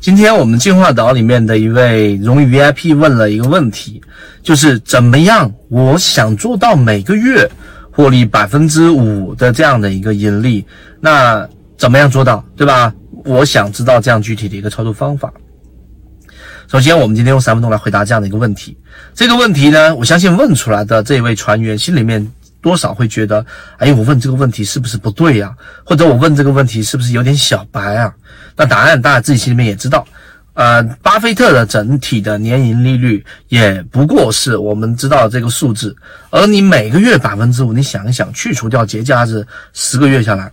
今天我们进化岛里面的一位荣誉 VIP 问了一个问题，就是怎么样？我想做到每个月获利百分之五的这样的一个盈利，那怎么样做到，对吧？我想知道这样具体的一个操作方法。首先，我们今天用三分钟来回答这样的一个问题。这个问题呢，我相信问出来的这位船员心里面多少会觉得，哎，我问这个问题是不是不对呀？或者我问这个问题是不是有点小白啊？那答案大家自己心里面也知道，呃，巴菲特的整体的年盈利率也不过是我们知道这个数字，而你每个月百分之五，你想一想，去除掉节假日，十个月下来，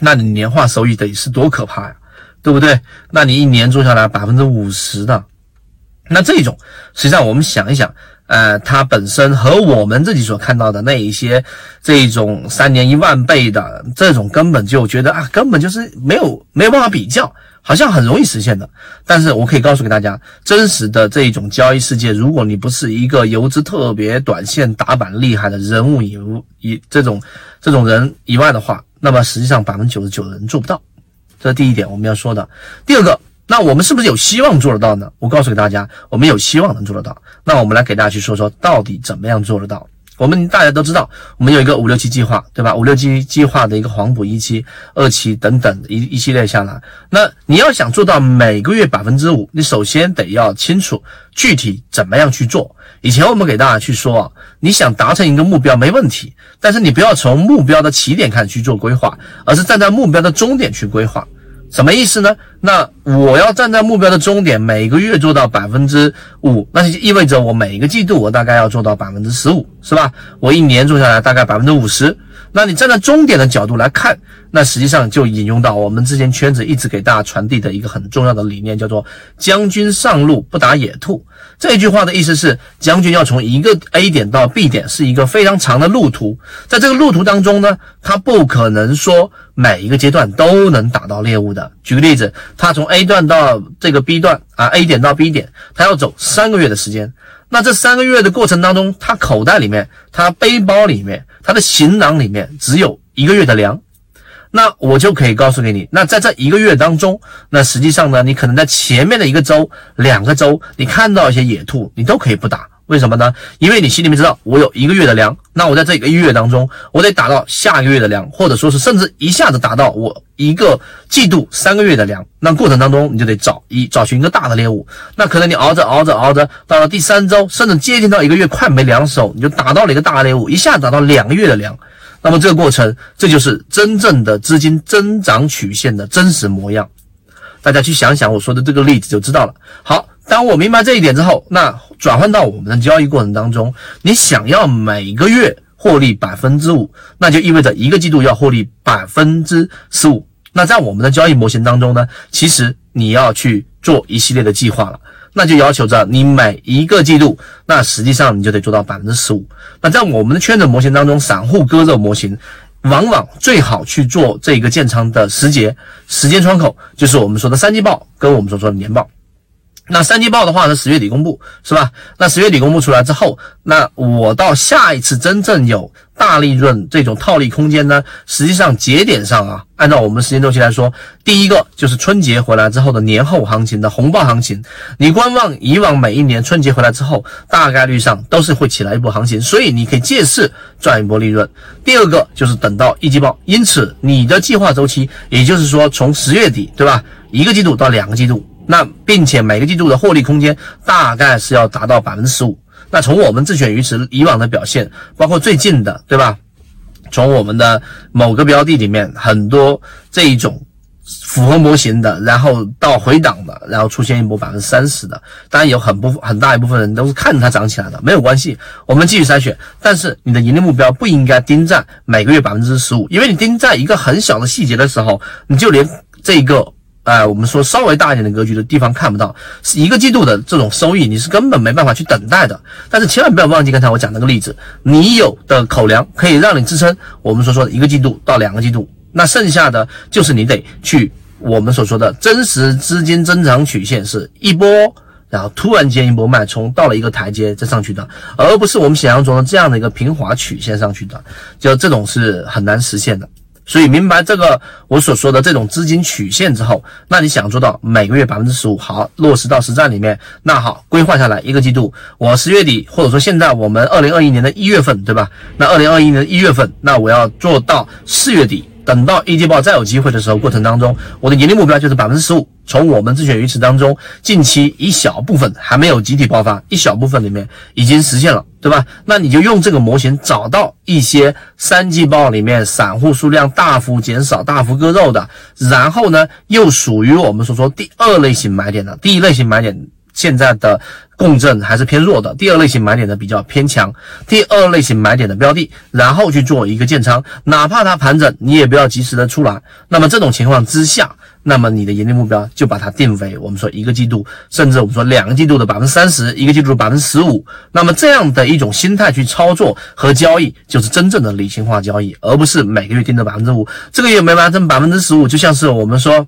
那你年化收益得是多可怕呀，对不对？那你一年做下来百分之五十的，那这种实际上我们想一想。呃，它本身和我们自己所看到的那一些这种三年一万倍的这种，根本就觉得啊，根本就是没有没有办法比较，好像很容易实现的。但是我可以告诉给大家，真实的这一种交易世界，如果你不是一个游资特别短线打板厉害的人物以以这种这种人以外的话，那么实际上百分之九十九的人做不到。这是第一点我们要说的。第二个。那我们是不是有希望做得到呢？我告诉给大家，我们有希望能做得到。那我们来给大家去说说，到底怎么样做得到？我们大家都知道，我们有一个五六七计划，对吧？五六七计划的一个黄埔一期、二期等等一一系列下来，那你要想做到每个月百分之五，你首先得要清楚具体怎么样去做。以前我们给大家去说啊，你想达成一个目标没问题，但是你不要从目标的起点开始去做规划，而是站在目标的终点去规划。什么意思呢？那我要站在目标的终点，每个月做到百分之五，那就意味着我每一个季度我大概要做到百分之十五，是吧？我一年做下来大概百分之五十。那你站在终点的角度来看，那实际上就引用到我们之前圈子一直给大家传递的一个很重要的理念，叫做“将军上路不打野兔”。这句话的意思是，将军要从一个 A 点到 B 点是一个非常长的路途，在这个路途当中呢，他不可能说每一个阶段都能打到猎物的。举个例子，他从 A 段到这个 B 段啊，A 点到 B 点，他要走三个月的时间。那这三个月的过程当中，他口袋里面、他背包里面、他的行囊里面只有一个月的粮，那我就可以告诉给你，那在这一个月当中，那实际上呢，你可能在前面的一个周、两个周，你看到一些野兔，你都可以不打。为什么呢？因为你心里面知道，我有一个月的粮，那我在这一个月当中，我得打到下个月的粮，或者说是甚至一下子打到我一个季度三个月的粮。那过程当中，你就得找一找寻一个大的猎物。那可能你熬着熬着熬着，到了第三周，甚至接近到一个月快没粮的时候，你就打到了一个大猎物，一下打到两个月的粮。那么这个过程，这就是真正的资金增长曲线的真实模样。大家去想想我说的这个例子就知道了。好。当我明白这一点之后，那转换到我们的交易过程当中，你想要每个月获利百分之五，那就意味着一个季度要获利百分之十五。那在我们的交易模型当中呢，其实你要去做一系列的计划了，那就要求着你每一个季度，那实际上你就得做到百分之十五。那在我们的圈子模型当中，散户割肉模型，往往最好去做这个建仓的时节时间窗口，就是我们说的三季报跟我们所说的年报。那三季报的话呢，十月底公布，是吧？那十月底公布出来之后，那我到下一次真正有大利润这种套利空间呢？实际上节点上啊，按照我们时间周期来说，第一个就是春节回来之后的年后行情的红包行情。你观望以往每一年春节回来之后，大概率上都是会起来一波行情，所以你可以借势赚一波利润。第二个就是等到一季报，因此你的计划周期，也就是说从十月底，对吧？一个季度到两个季度。那并且每个季度的获利空间大概是要达到百分之十五。那从我们自选鱼池以往的表现，包括最近的，对吧？从我们的某个标的里面，很多这一种符合模型的，然后到回档的，然后出现一波百分之三十的，当然有很不很大一部分人都是看着它涨起来的，没有关系，我们继续筛选。但是你的盈利目标不应该盯在每个月百分之十五，因为你盯在一个很小的细节的时候，你就连这个。哎，我们说稍微大一点的格局的地方看不到，是一个季度的这种收益，你是根本没办法去等待的。但是千万不要忘记刚才我讲那个例子，你有的口粮可以让你支撑我们所说的一个季度到两个季度，那剩下的就是你得去我们所说的真实资金增长曲线是一波，然后突然间一波脉冲到了一个台阶再上去的，而不是我们想象中的这样的一个平滑曲线上去的，就这种是很难实现的。所以明白这个我所说的这种资金曲线之后，那你想做到每个月百分之十五，好落实到实战里面，那好规划下来一个季度，我十月底或者说现在我们二零二一年的一月份，对吧？那二零二一年的一月份，那我要做到四月底。等到一季报再有机会的时候，过程当中，我的盈利目标就是百分之十五。从我们自选鱼池当中，近期一小部分还没有集体爆发，一小部分里面已经实现了，对吧？那你就用这个模型找到一些三季报里面散户数量大幅减少、大幅割肉的，然后呢，又属于我们所说第二类型买点的，第一类型买点。现在的共振还是偏弱的，第二类型买点的比较偏强，第二类型买点的标的，然后去做一个建仓，哪怕它盘整，你也不要及时的出来。那么这种情况之下，那么你的盈利目标就把它定为我们说一个季度，甚至我们说两个季度的百分之三十，一个季度百分之十五。那么这样的一种心态去操作和交易，就是真正的理性化交易，而不是每个月定的百分之五，这个月没完成百分之十五，就像是我们说。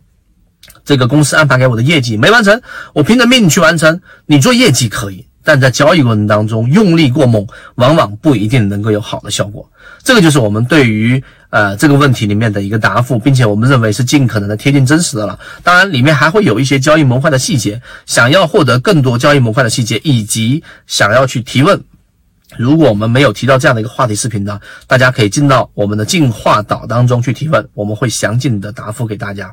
这个公司安排给我的业绩没完成，我拼着命去完成。你做业绩可以，但在交易过程当中用力过猛，往往不一定能够有好的效果。这个就是我们对于呃这个问题里面的一个答复，并且我们认为是尽可能的贴近真实的了。当然，里面还会有一些交易模块的细节。想要获得更多交易模块的细节，以及想要去提问，如果我们没有提到这样的一个话题视频呢，大家可以进到我们的进化岛当中去提问，我们会详尽的答复给大家。